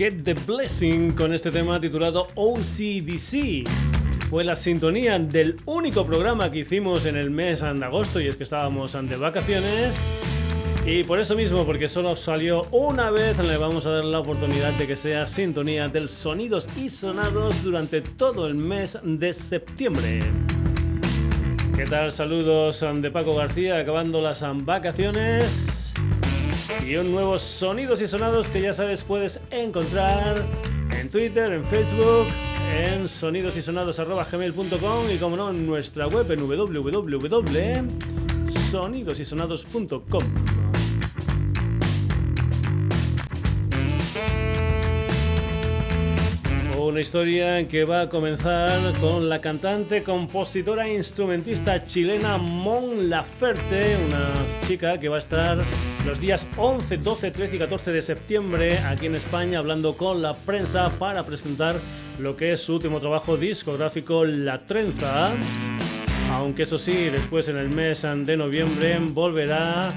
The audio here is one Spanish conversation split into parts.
Get the Blessing con este tema titulado OCDC. Fue la sintonía del único programa que hicimos en el mes de agosto y es que estábamos de vacaciones. Y por eso mismo, porque solo salió una vez, le vamos a dar la oportunidad de que sea sintonía del sonidos y sonados durante todo el mes de septiembre. ¿Qué tal? Saludos de Paco García, acabando las vacaciones y un nuevo Sonidos y Sonados que ya sabes puedes encontrar en Twitter, en Facebook, en sonidosysonados.gmail.com y como no en nuestra web en www.sonidosysonados.com. Una historia que va a comenzar con la cantante, compositora e instrumentista chilena Mon Laferte, una chica que va a estar los días 11, 12, 13 y 14 de septiembre aquí en España hablando con la prensa para presentar lo que es su último trabajo discográfico La Trenza. Aunque eso sí, después en el mes de noviembre volverá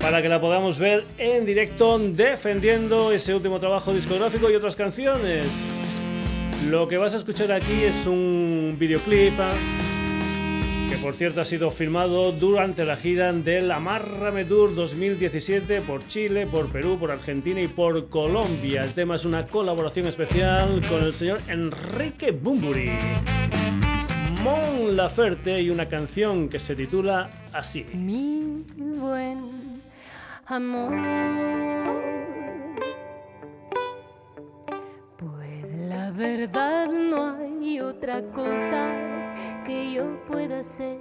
para que la podamos ver en directo defendiendo ese último trabajo discográfico y otras canciones. Lo que vas a escuchar aquí es un videoclip por cierto ha sido filmado durante la gira del Amárrame Tour 2017 por Chile, por Perú, por Argentina y por Colombia. El tema es una colaboración especial con el señor Enrique Bumburi. Mon Laferte y una canción que se titula así. Mi buen amor. Pues la verdad no hay otra cosa que yo pueda ser.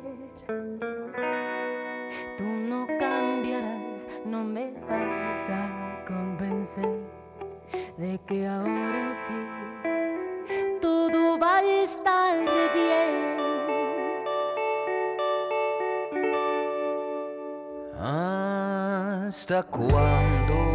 Tú no cambiarás, no me vas a convencer de que ahora ¿Hasta cuándo?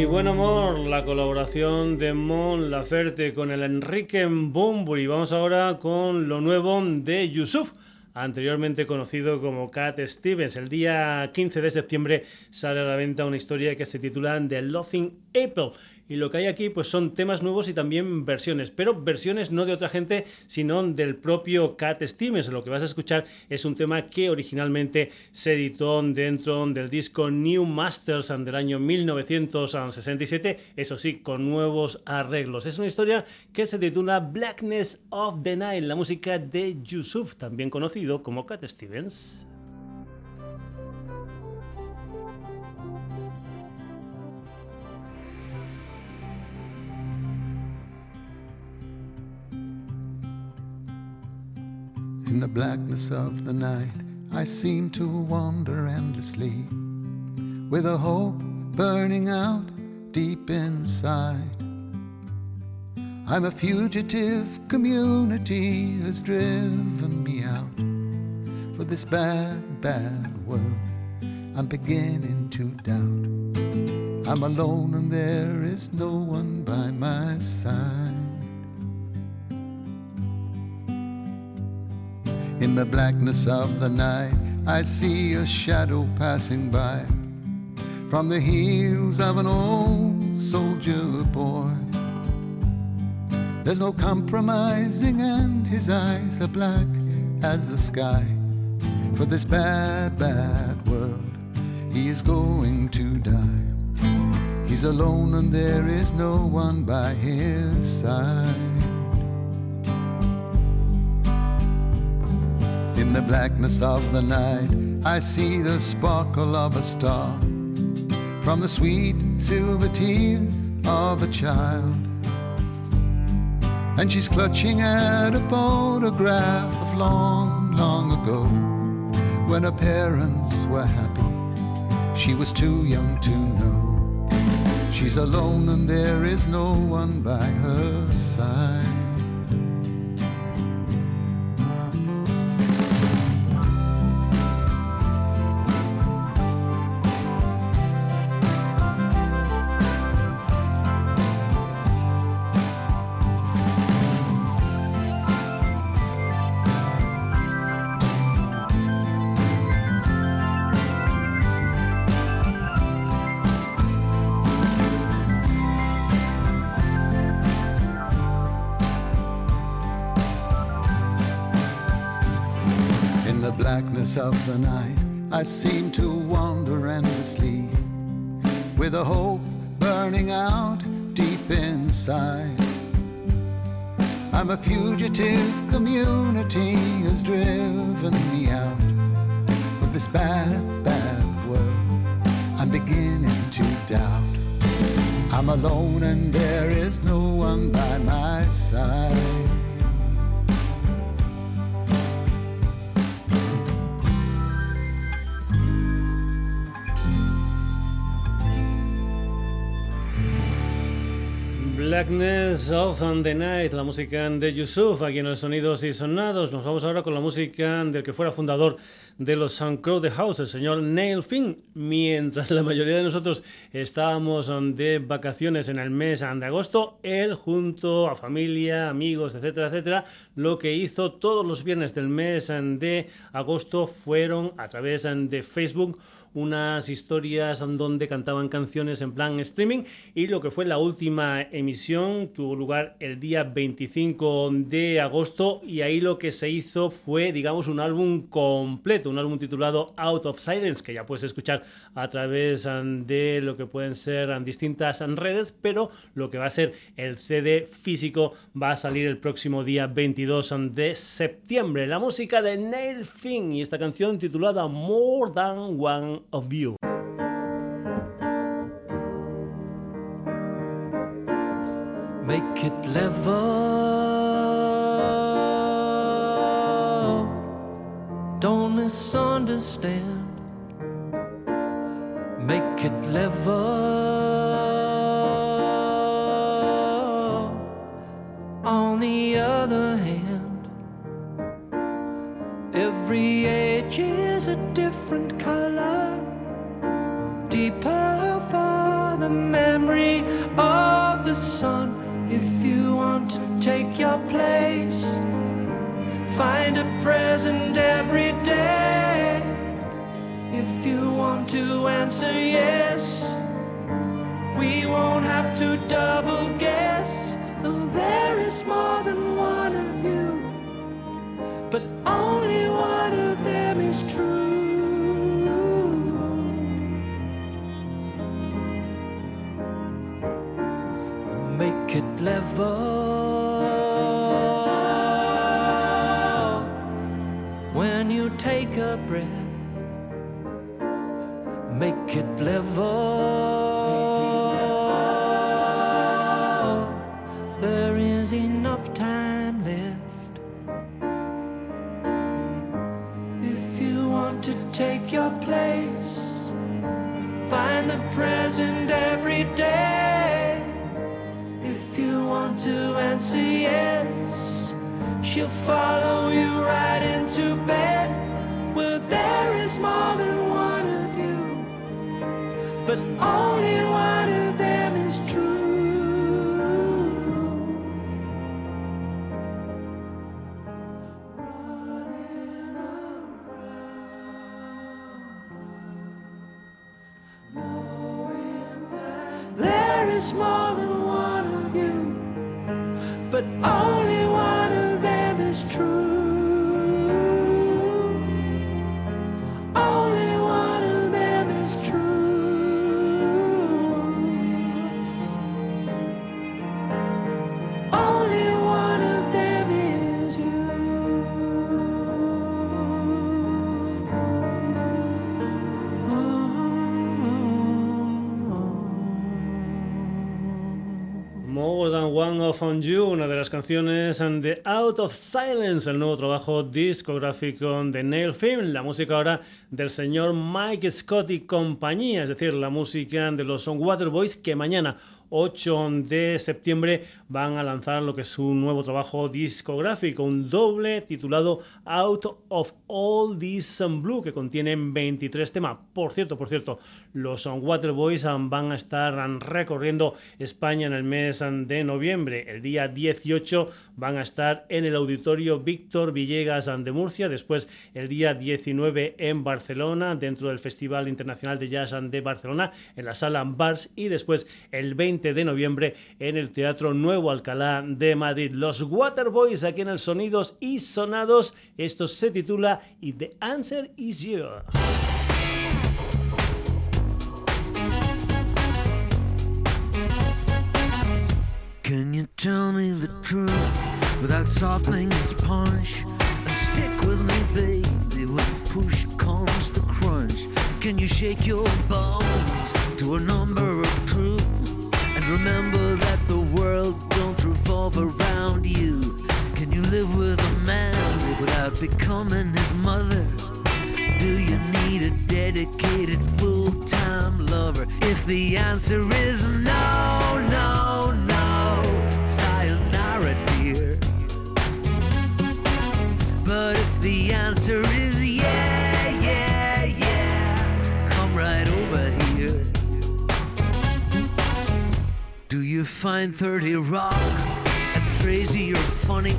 mi buen amor, la colaboración de Mon Laferte con el Enrique Bumburi. Vamos ahora con lo nuevo de Yusuf anteriormente conocido como Cat Stevens. El día 15 de septiembre sale a la venta una historia que se titula The Loving April y lo que hay aquí pues son temas nuevos y también versiones, pero versiones no de otra gente, sino del propio Cat Stevens. Lo que vas a escuchar es un tema que originalmente se editó dentro del disco New Masters del año 1967, eso sí, con nuevos arreglos. Es una historia que se titula Blackness of the Night, la música de Yusuf, también conocido como Cat Stevens. In the blackness of the night, I seem to wander endlessly with a hope burning out deep inside. I'm a fugitive, community has driven me out for this bad, bad world. I'm beginning to doubt. I'm alone and there is no one by my side. In the blackness of the night, I see a shadow passing by from the heels of an old soldier boy. There's no compromising, and his eyes are black as the sky. For this bad, bad world, he is going to die. He's alone, and there is no one by his side. In the blackness of the night, I see the sparkle of a star from the sweet silver tear of a child. And she's clutching at a photograph of long, long ago when her parents were happy. She was too young to know. She's alone and there is no one by her side. Of the night, I seem to wander endlessly with a hope burning out deep inside. I'm a fugitive, community has driven me out of this bad, bad world. I'm beginning to doubt. I'm alone and there is no one by my side. Blackness of the Night, la música de Yusuf, aquí en los sonidos y sonados. Nos vamos ahora con la música del que fuera fundador de los Crow the House, el señor Neil Finn. Mientras la mayoría de nosotros estábamos de vacaciones en el mes de agosto, él junto a familia, amigos, etcétera, etcétera, lo que hizo todos los viernes del mes de agosto fueron a través de Facebook unas historias donde cantaban canciones en plan streaming y lo que fue la última emisión tuvo lugar el día 25 de agosto y ahí lo que se hizo fue digamos un álbum completo, un álbum titulado Out of Silence que ya puedes escuchar a través de lo que pueden ser distintas redes, pero lo que va a ser el CD físico va a salir el próximo día 22 de septiembre. La música de Neil Finn y esta canción titulada More Than One of view. Make it level. Don't misunderstand. Make it level. On the other hand, every age is a different deeper, far the memory of the sun. If you want to take your place, find a present every day. If you want to answer yes, we won't have to double guess. Though there is more than one of you, but only level she'll follow you right into bed. Well, there is more than one of you, but only one of them is true. Running around, knowing that there is more than one of you, but only las canciones de Out of Silence, el nuevo trabajo discográfico de Nail Film, la música ahora del señor Mike Scott y compañía, es decir, la música de los Waterboys que mañana 8 de septiembre van a lanzar lo que es un nuevo trabajo discográfico, un doble titulado Out of All This Blue, que contiene 23 temas. Por cierto, por cierto, los Waterboys van a estar recorriendo España en el mes de noviembre. El día 18 van a estar en el auditorio Víctor Villegas de Murcia, después el día 19 en Barcelona, dentro del Festival Internacional de Jazz de Barcelona, en la sala Bars, y después el 20 de noviembre en el Teatro Nuevo Alcalá de Madrid. Los Waterboys aquí en el Sonidos y Sonados. Esto se titula Y The Answer Is You. Can you tell me the truth without softening its punch? And stick with me, baby, when push comes to crunch. Can you shake your bones to a number of remember that the world don't revolve around you. Can you live with a man without becoming his mother? Do you need a dedicated full-time lover? If the answer is no, no, no, sayonara, dear. But if the answer is yeah, you find 30 rock and crazy or funny?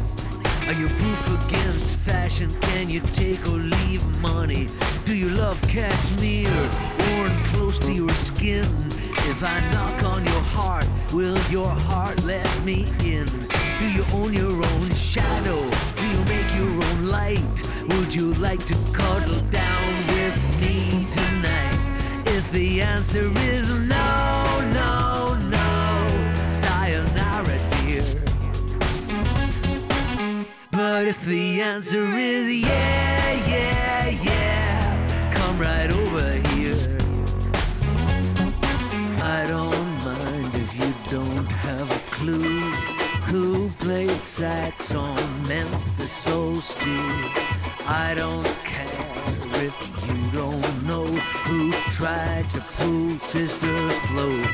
Are you proof against fashion? Can you take or leave money? Do you love cashmere worn close to your skin? If I knock on your heart, will your heart let me in? Do you own your own shadow? Do you make your own light? Would you like to cuddle down with me tonight? If the answer is no, no, But if the answer is yeah, yeah, yeah, come right over here. I don't mind if you don't have a clue who played sax on Memphis Soul Stew. I don't care if you don't know who tried to pull Sister Flo.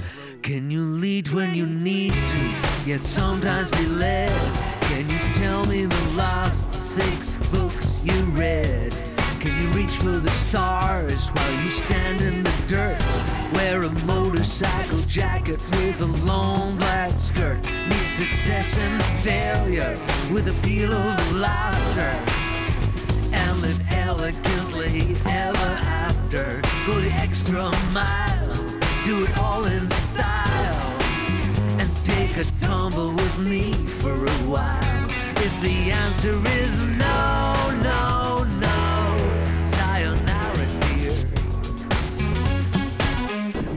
Can you lead when you need to, yet sometimes be led? Can you tell me the last six books you read? Can you reach for the stars while you stand in the dirt? Wear a motorcycle jacket with a long black skirt. Meet success and failure with a peel of laughter. And live elegantly ever after. Go the extra mile, do it all in style. And take a tumble with me for a while. If the answer is no, no, no, sayonara, dear.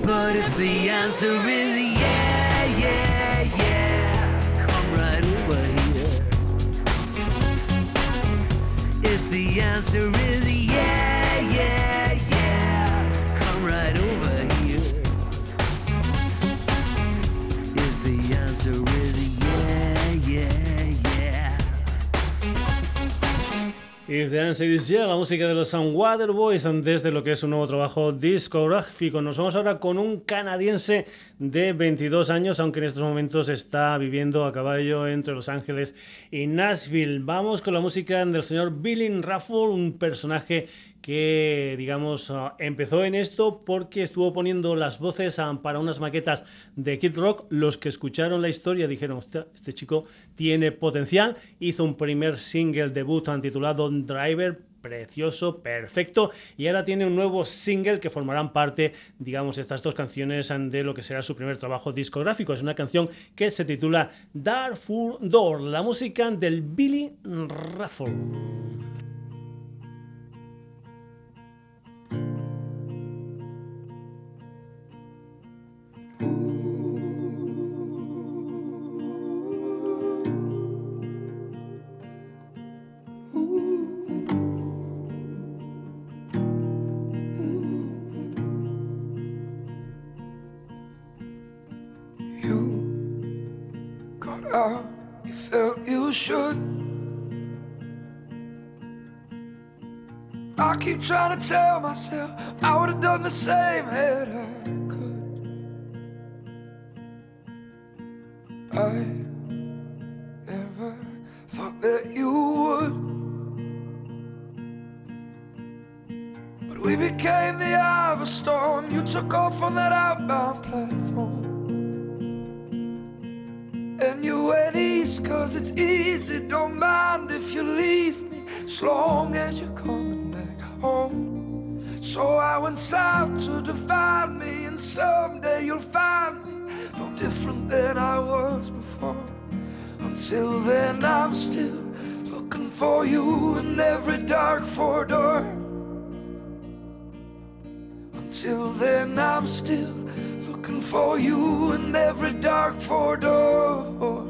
But if the answer is yeah, yeah, yeah, come right over here. If the answer is The answer is la música de los Waterboys antes de lo que es un nuevo trabajo discográfico. Nos vamos ahora con un canadiense de 22 años, aunque en estos momentos está viviendo a caballo entre Los Ángeles y Nashville. Vamos con la música del señor Billy Raffle, un personaje que, digamos, ah, empezó en esto porque estuvo poniendo las voces para unas maquetas de Kid Rock. Los que escucharon la historia dijeron, "Hostia, este chico tiene potencial. Hizo un primer single debut titulado Driver, precioso, perfecto. Y ahora tiene un nuevo single que formarán parte, digamos, estas dos canciones de lo que será su primer trabajo discográfico. Es una canción que se titula Darfur Door, la música del Billy Raffle. Trying to tell myself I would have done the same had Until then I'm still Looking for you in every dark four door Until then I'm still looking for you in every dark four door.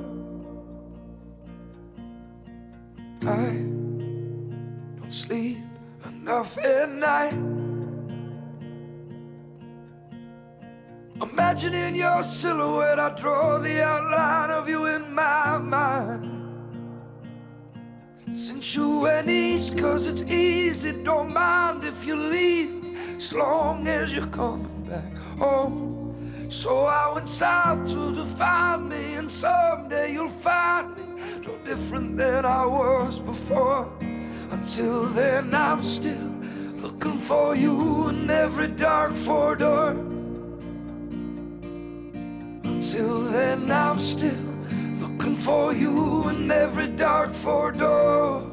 I don't sleep enough at night. Imagining your silhouette, I draw the outline of you in my mind. Since you went east, cause it's easy, don't mind if you leave, as long as you're coming back home. So I went south to define me, and someday you'll find me no different than I was before. Until then, I'm still looking for you in every dark four door. Until then, I'm still looking for you in every dark four door.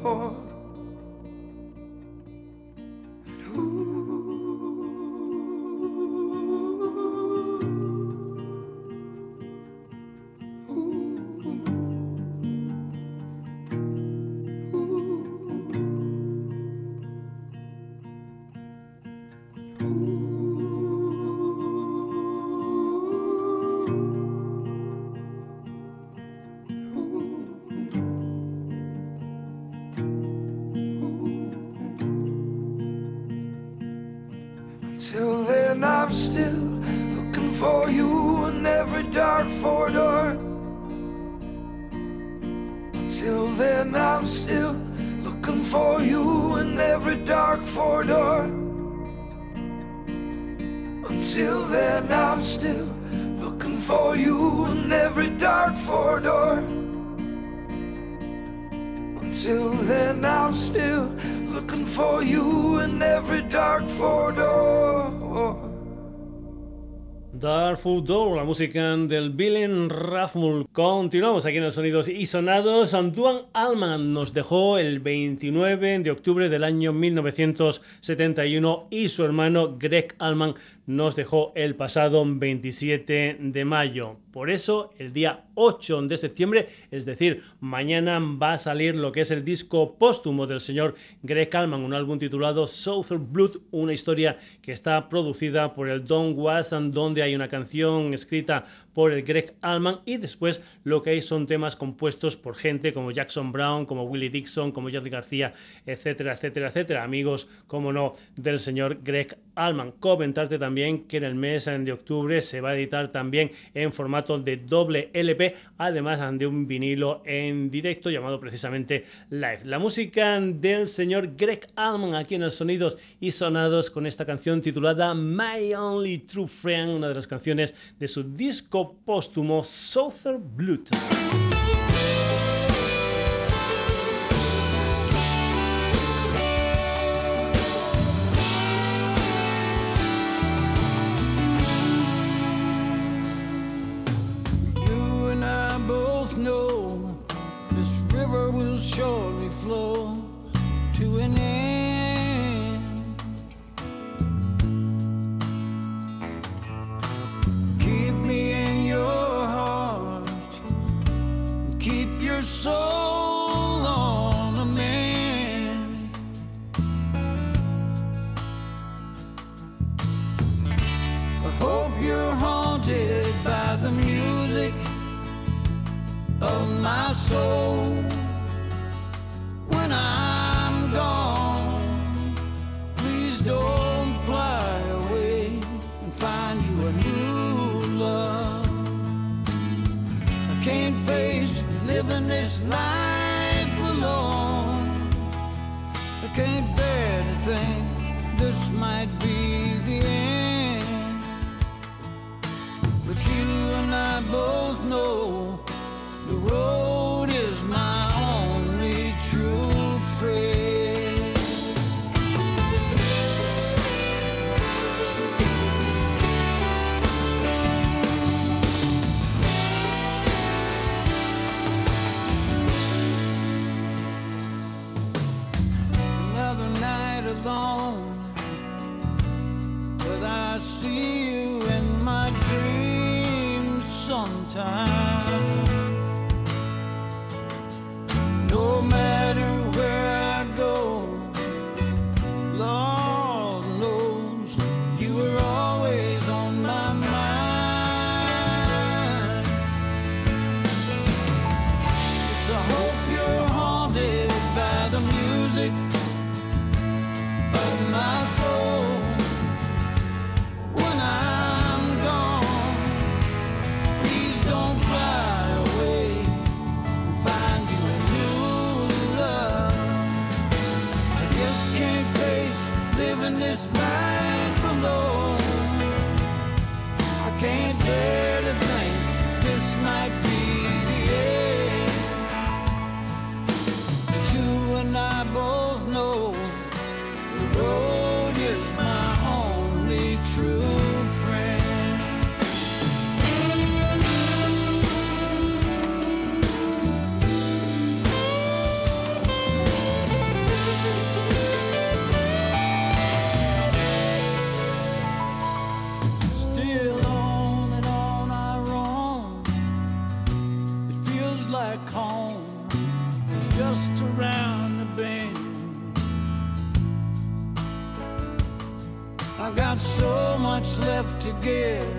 Música del Billen Rathmull. Continuamos aquí en los sonidos y sonados. Antoine Alman nos dejó el 29 de octubre del año 1971 y su hermano Greg Alman nos dejó el pasado 27 de mayo. Por eso, el día 8 de septiembre, es decir, mañana va a salir lo que es el disco póstumo del señor Greg Allman, un álbum titulado Southern Blood, una historia que está producida por el Don Wasson, donde hay una canción escrita por el Greg Allman y después lo que hay son temas compuestos por gente como Jackson Brown, como Willie Dixon, como Jerry García, etcétera, etcétera, etcétera. Amigos, como no, del señor Greg Allman. Comentarte también que en el mes de octubre se va a editar también en formato de doble LP, además de un vinilo en directo llamado precisamente Live. La música del señor Greg Allman aquí en el Sonidos y Sonados con esta canción titulada My Only True Friend, una de las canciones de su disco póstumo Southern Blood. I see you in my dreams sometimes. To give,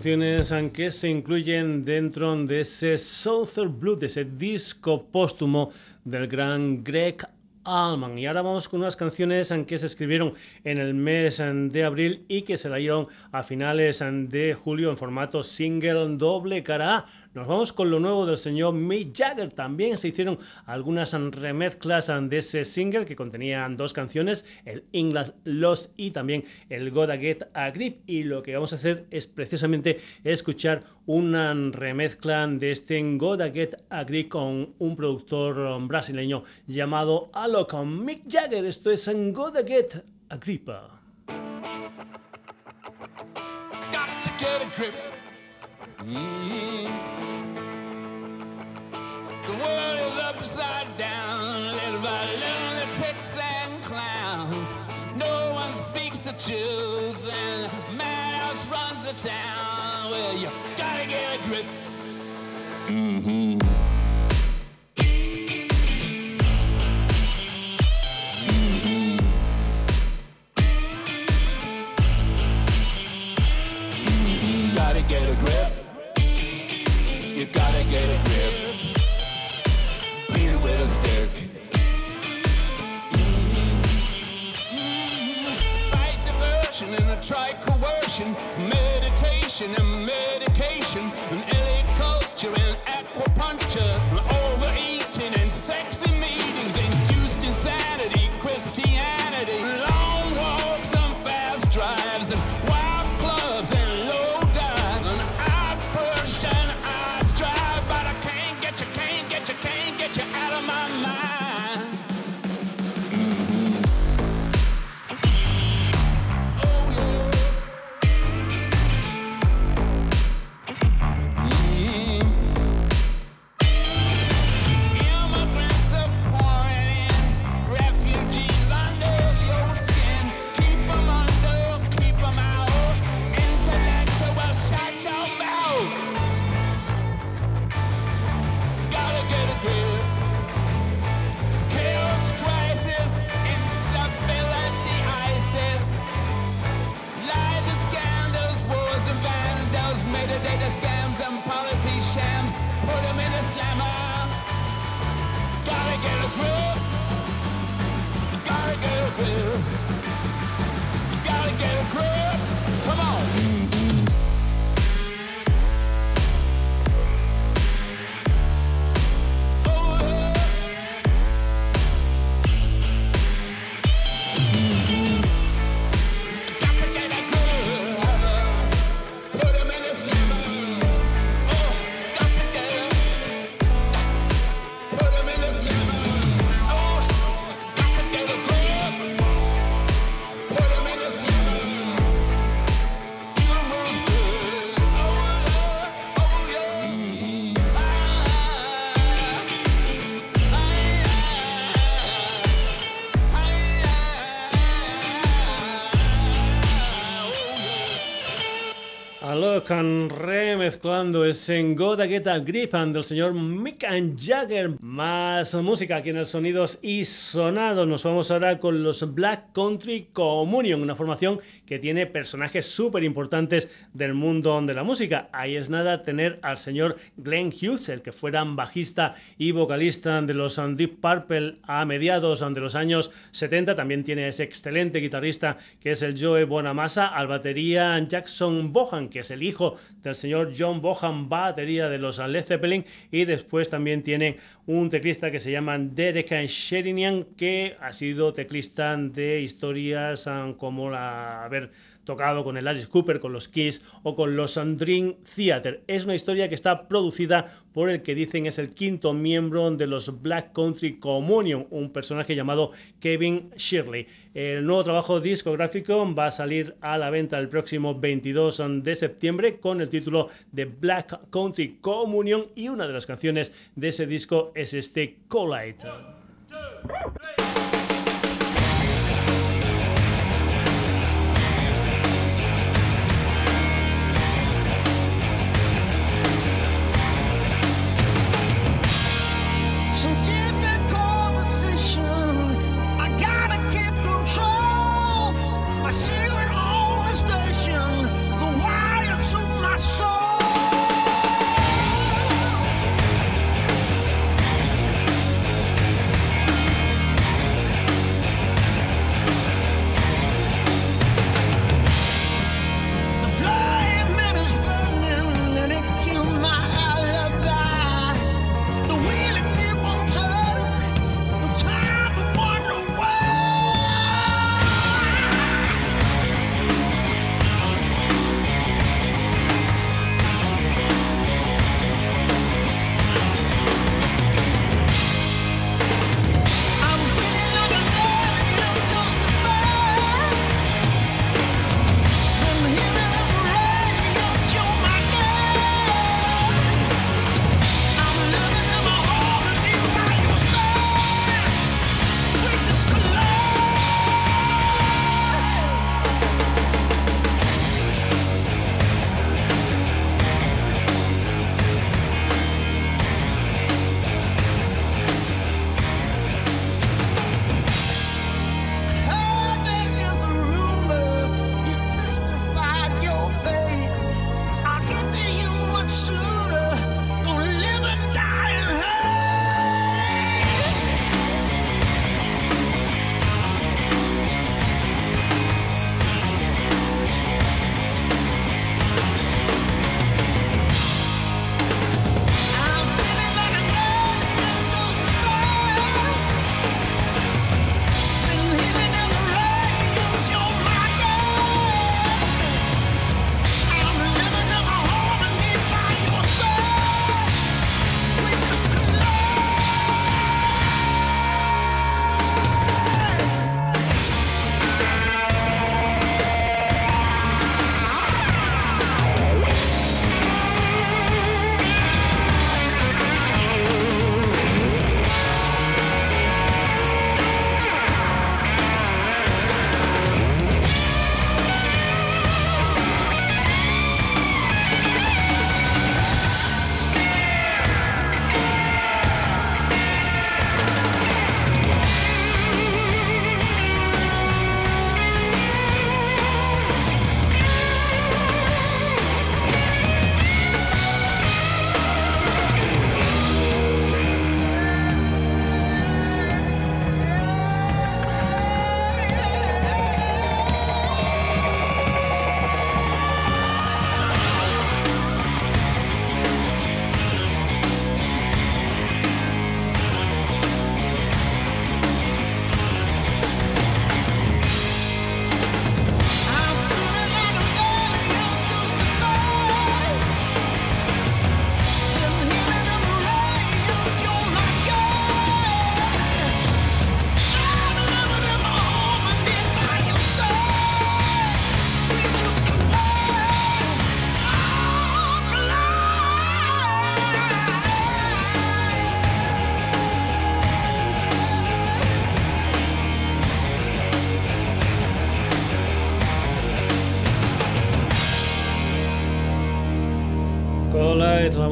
canciones que se incluyen dentro de ese Southern Blue, de ese disco póstumo del gran Greg Allman. Y ahora vamos con unas canciones que se escribieron en el mes de abril y que se la dieron a finales de julio en formato single doble cara A. Nos vamos con lo nuevo del señor Mick Jagger. También se hicieron algunas remezclas de ese single que contenían dos canciones, el English Lost y también el Gotta Get a Grip. Y lo que vamos a hacer es precisamente escuchar una remezcla de este Gotta Get a Grip con un productor brasileño llamado Alok Mick Jagger. Esto es Gotta Get a Grip. Mm-hmm. The world is upside down, led by lunatics and clowns. No one speaks the truth, and madhouse runs the town. Well, you gotta get a grip. Mm-hmm. gotta get a grip. You gotta get a grip. Beat it with a stick. Try diversion and a try coercion, meditation and medication, and LA culture and acupuncture. Can remezclando ese Gotta Get a Grip del señor Mick Jagger. Más música aquí en el Sonidos y Sonados. Nos vamos ahora con los Black Country Communion, una formación que tiene personajes súper importantes del mundo de la música. Ahí es nada tener al señor Glenn Hughes, el que fuera bajista y vocalista de los Deep Purple a mediados de los años 70. También tiene ese excelente guitarrista que es el Joe Bonamassa, al batería Jackson Bohan, que es el hijo del señor John Bohan, batería de los Led Zeppelin, y después también tiene un teclista que se llama Derek Sherinian, que ha sido teclista de historias ah, como la... A ver, tocado con el Alice Cooper, con los Kiss o con los Dream Theater. Es una historia que está producida por el que dicen es el quinto miembro de los Black Country Communion, un personaje llamado Kevin Shirley. El nuevo trabajo discográfico va a salir a la venta el próximo 22 de septiembre con el título de Black Country Communion y una de las canciones de ese disco es este Collide.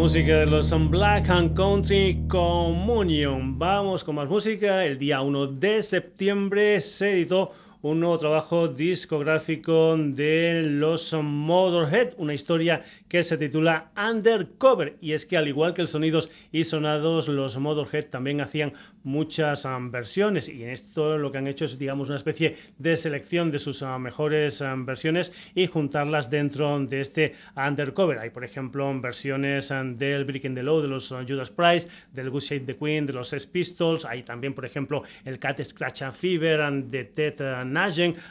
Música de los Black and Country Communion. Vamos con más música. El día 1 de septiembre se editó un nuevo trabajo discográfico de los Motorhead, una historia que se titula Undercover. Y es que al igual que el Sonidos y Sonados, los Motorhead también hacían muchas versiones y en esto lo que han hecho es digamos una especie de selección de sus mejores versiones y juntarlas dentro de este Undercover. Hay por ejemplo versiones del Breaking the Law de los Judas Price, del Good Shape the Queen, de los Sex Pistols, hay también por ejemplo el Cat Scratch and Fever Ted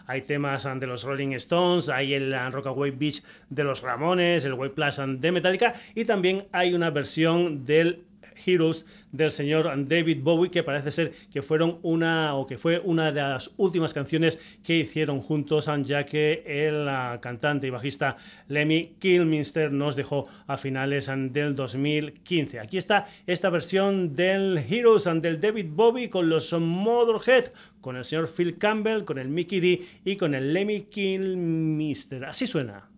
hay temas de los Rolling Stones, hay el Rockaway Beach de los Ramones, el Way Plus de Metallica y también hay una versión del Heroes del señor David Bowie, que parece ser que fueron una o que fue una de las últimas canciones que hicieron juntos, ya que el ah, cantante y bajista Lemmy Kilminster nos dejó a finales del 2015. Aquí está esta versión del Heroes del David Bowie con los Motorhead, con el señor Phil Campbell, con el Mickey D y con el Lemmy Kilminster. Así suena.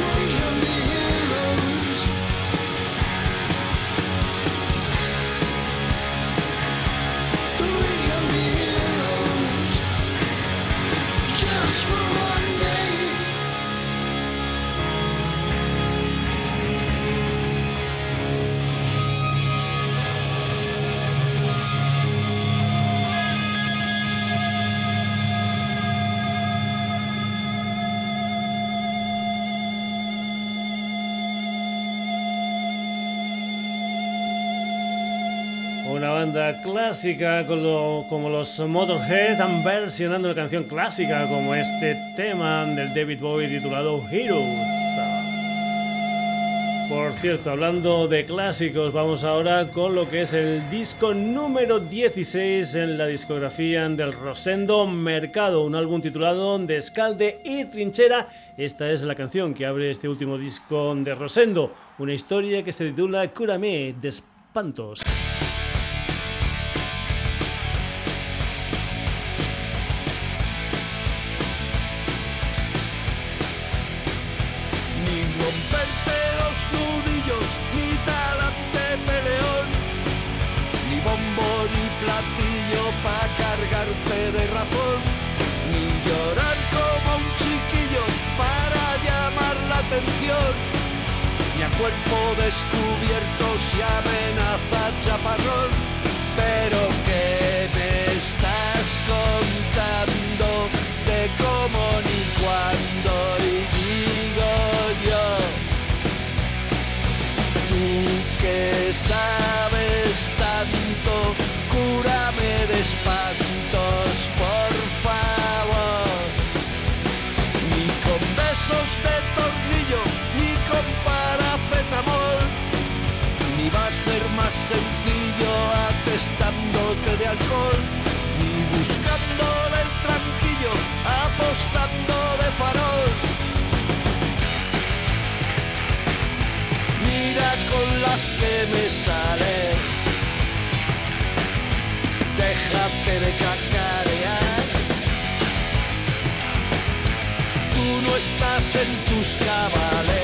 Yeah. Banda clásica como los Motorhead están versionando una canción clásica como este tema del David Bowie titulado Heroes. Por cierto, hablando de clásicos, vamos ahora con lo que es el disco número 16 en la discografía del Rosendo Mercado, un álbum titulado Descalde y Trinchera. Esta es la canción que abre este último disco de Rosendo, una historia que se titula Cúrame de espantos. Sencillo atestándote de alcohol y buscándole el tranquillo, apostando de farol. Mira con las que me salen, déjate de cacarear. Tú no estás en tus cabales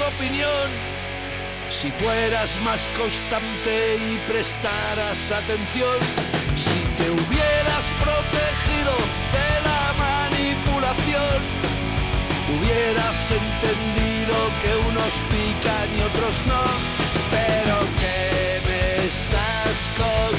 opinión, si fueras más constante y prestaras atención, si te hubieras protegido de la manipulación hubieras entendido que unos pican y otros no, pero que me estás contando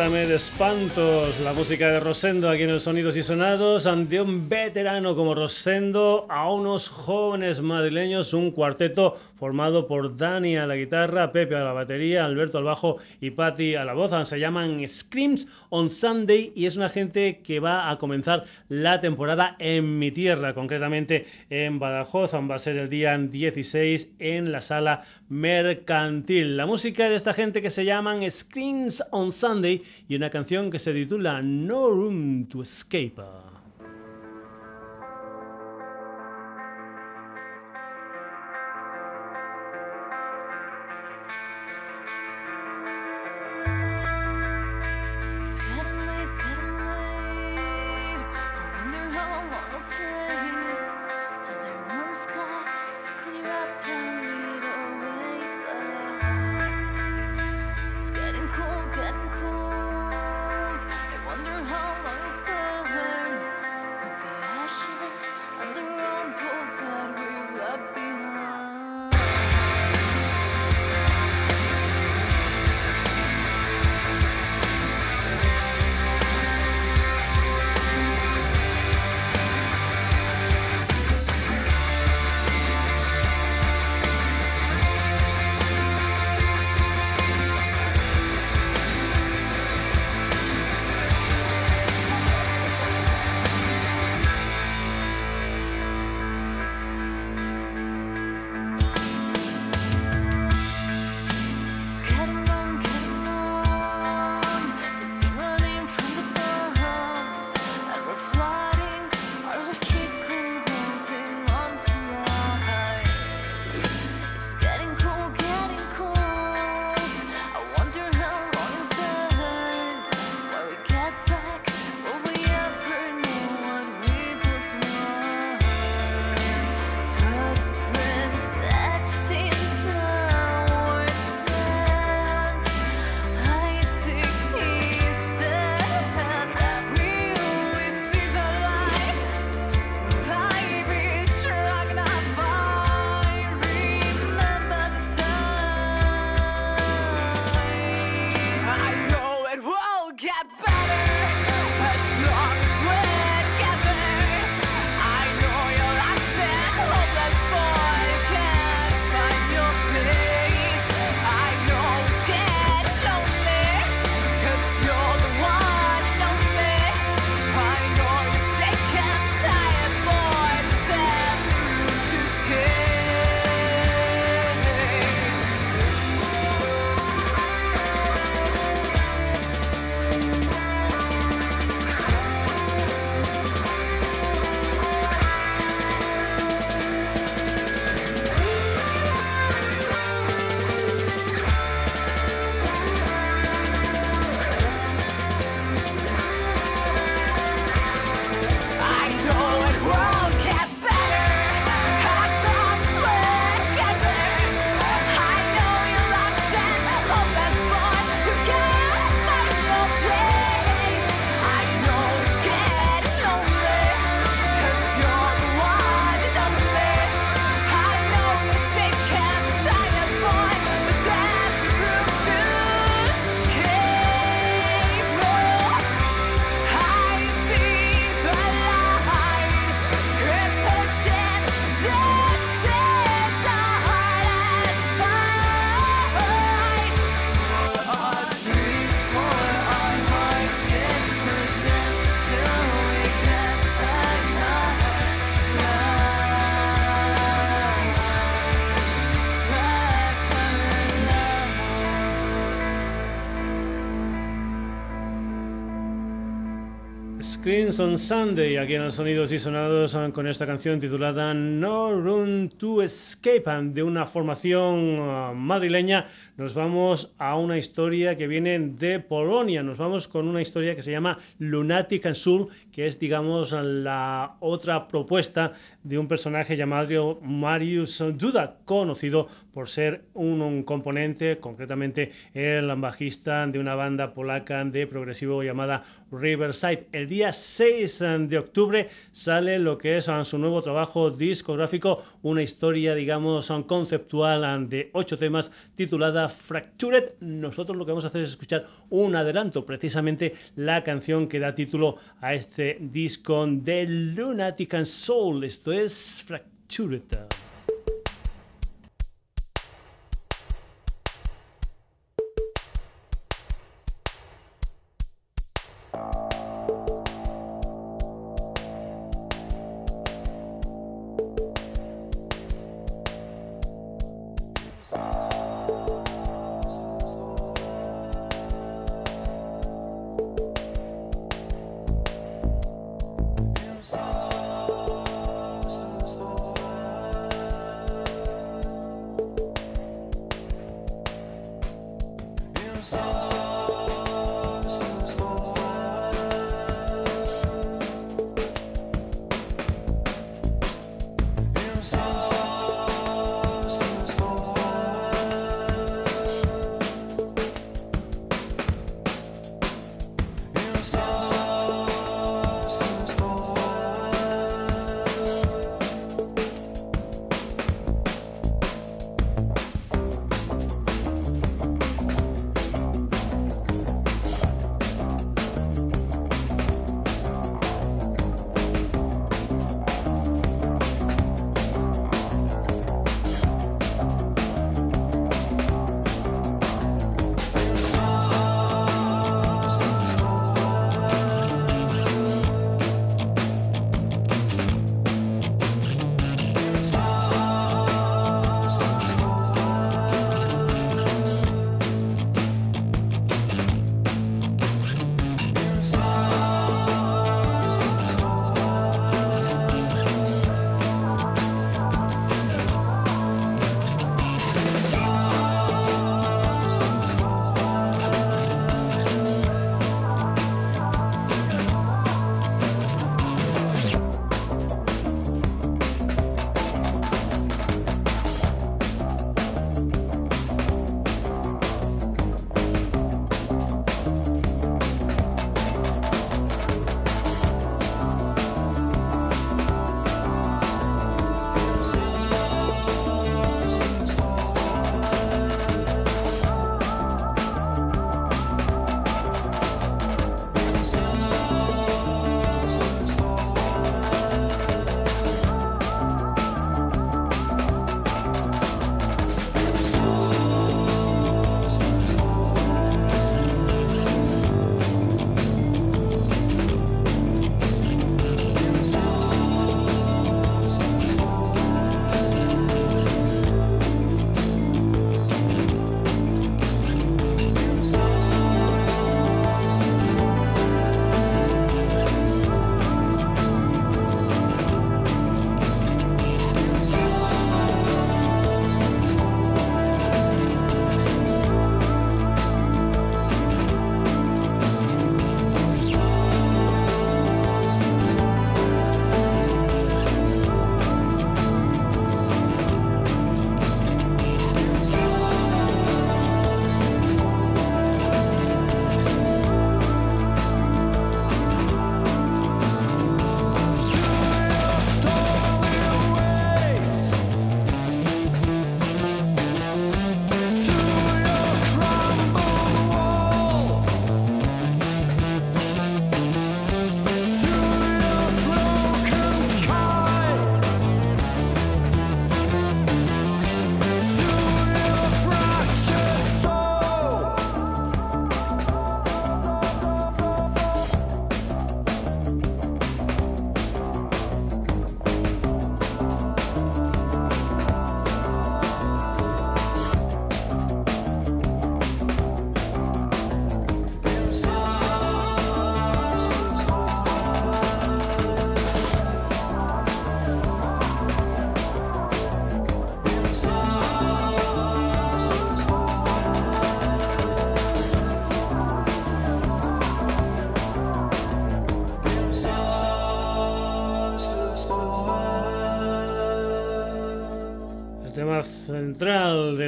Cúrame de espantos, la música de Rosendo aquí en el Sonidos y Sonados, ante un veterano como Rosendo, a unos jóvenes madrileños, un cuarteto formado por Dani a la guitarra, Pepe a la batería, Alberto al bajo y Patti a la voz. Se llaman Screams on Sunday y es una gente que va a comenzar la temporada en mi tierra, concretamente en Badajoz. Va a ser el día 16 en la sala mercantil. La música de esta gente que se llaman Screams on Sunday y una canción que se titula No Room to Escape. Crimson Sunday, aquí en los Sonidos y Sonados con esta canción titulada No Room to Escape de una formación uh, madrileña. Nos vamos a una historia que viene de Polonia. Nos vamos con una historia que se llama Lunatic and Soul, que es, digamos, la otra propuesta de un personaje llamado Marius Duda, conocido por ser un, un componente, concretamente el bajista de una banda polaca de progresivo llamada Riverside. El día 6 eh, de octubre sale lo que es eh, su nuevo trabajo discográfico, una historia, digamos, eh, conceptual de ocho temas titulada Fractured. Nosotros lo que vamos a hacer es escuchar un adelanto, precisamente la canción que da título a este disco de Lunatic and Soul. Esto es Fractured.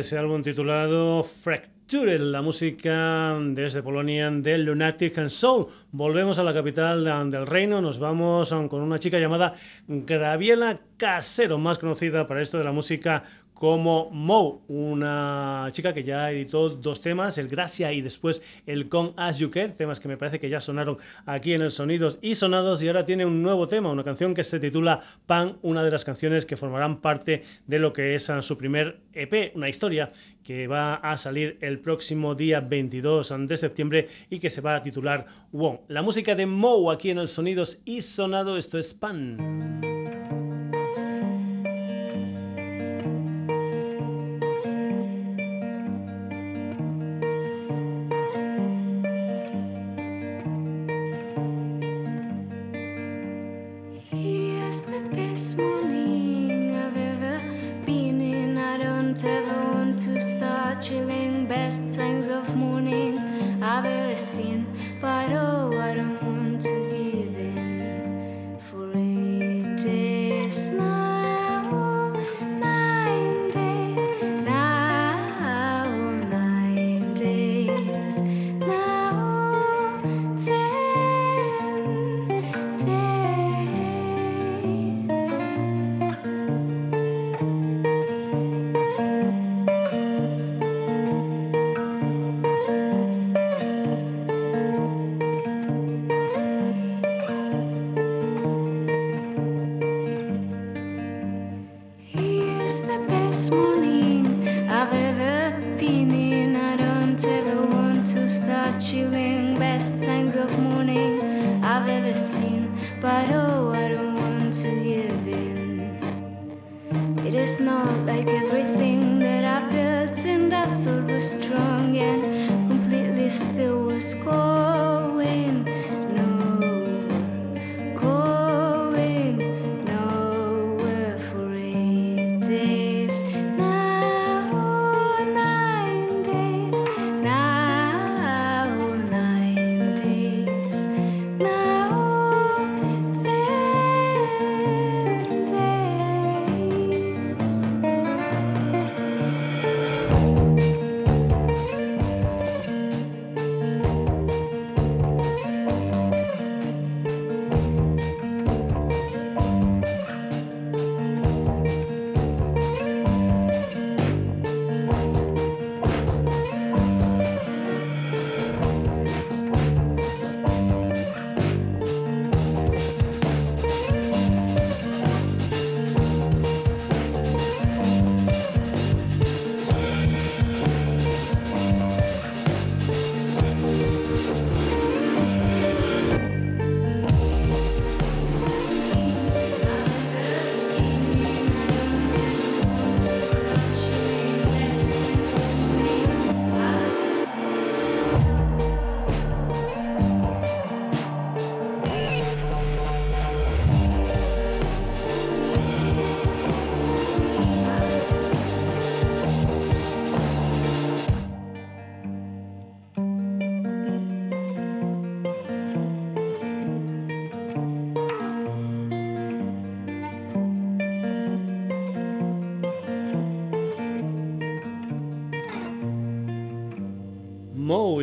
Ese álbum titulado Fractured, la música desde Polonia de Lunatic and Soul. Volvemos a la capital del reino, nos vamos con una chica llamada Graviela Casero, más conocida para esto de la música como Mo, una chica que ya editó dos temas, el Gracia y después el Con As You Care, temas que me parece que ya sonaron aquí en el Sonidos y Sonados y ahora tiene un nuevo tema, una canción que se titula Pan, una de las canciones que formarán parte de lo que es su primer EP, una historia que va a salir el próximo día 22 de septiembre y que se va a titular Wong. La música de Mo aquí en el Sonidos y Sonado, esto es Pan.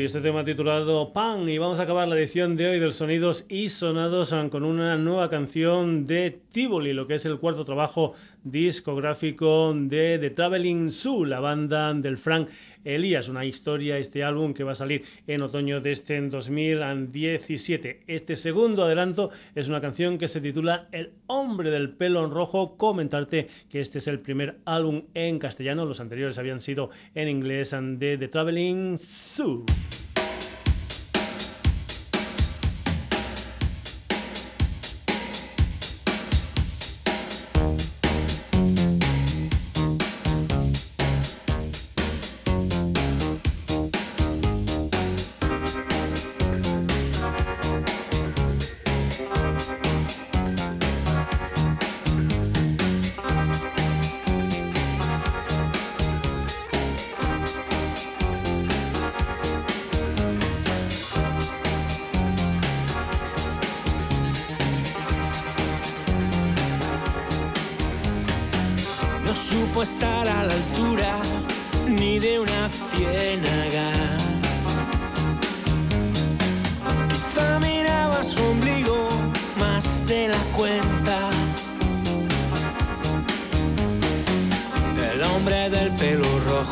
Este tema titulado Pan y vamos a acabar la edición de hoy del Sonidos y Sonados con una nueva canción de Tivoli, lo que es el cuarto trabajo discográfico de The Traveling Zoo, la banda del Frank Elías, una historia, este álbum que va a salir en otoño de este 2017. Este segundo adelanto es una canción que se titula El hombre del pelo en rojo. Comentarte que este es el primer álbum en castellano, los anteriores habían sido en inglés de The Traveling Zoo.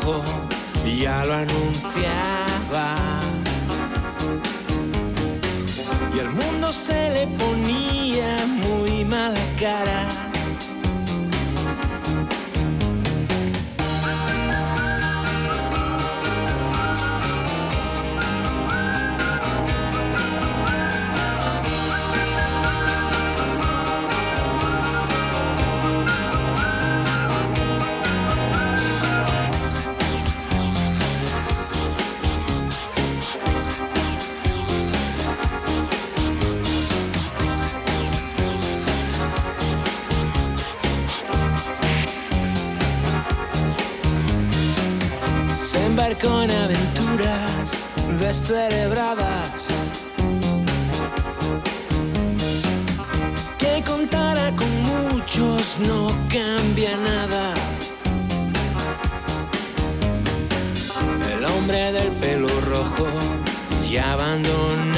Rojo ya lo anunciaba. Y el mundo se le ponía muy mala cara. Aventuras descerebradas. Que contara con muchos no cambia nada. El hombre del pelo rojo ya abandonaba.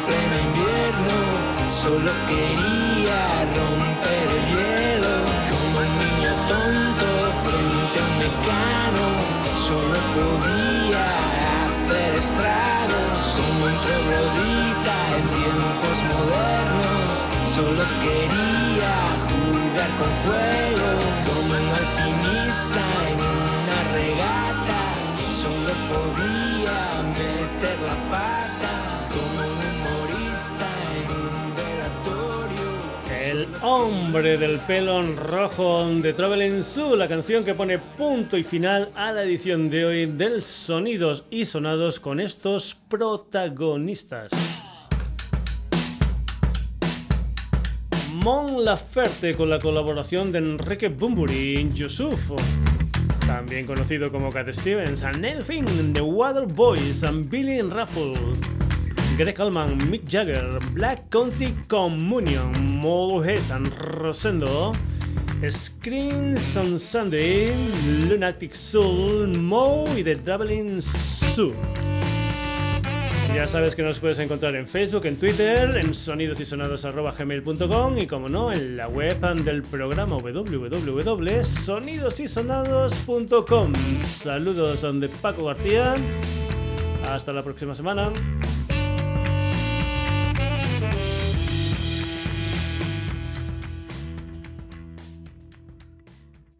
Solo quería romper el hielo como un niño tonto frente a un mecano. Solo podía hacer estragos como un troglodita en tiempos modernos. Solo quería jugar con fuego como un alpinista en una regata. Solo podía meter la pata hombre del pelo rojo de Traveling Zoo, la canción que pone punto y final a la edición de hoy del Sonidos y Sonados con estos protagonistas. Mon Laferte con la colaboración de Enrique Bumburi Yusuf, también conocido como Cat Stevens, Neil Finn, The Water Boys, Billy Raffle, Greg Allman, Mick Jagger, Black Country Communion, Motorhead and Rosendo, Screens on Sunday, Lunatic Soul, Mo y The Traveling Zoo. Ya sabes que nos puedes encontrar en Facebook, en Twitter, en sonidosysonados.gmail.com y como no, en la web del programa www.sonidosysonados.com. Saludos de Paco García. Hasta la próxima semana.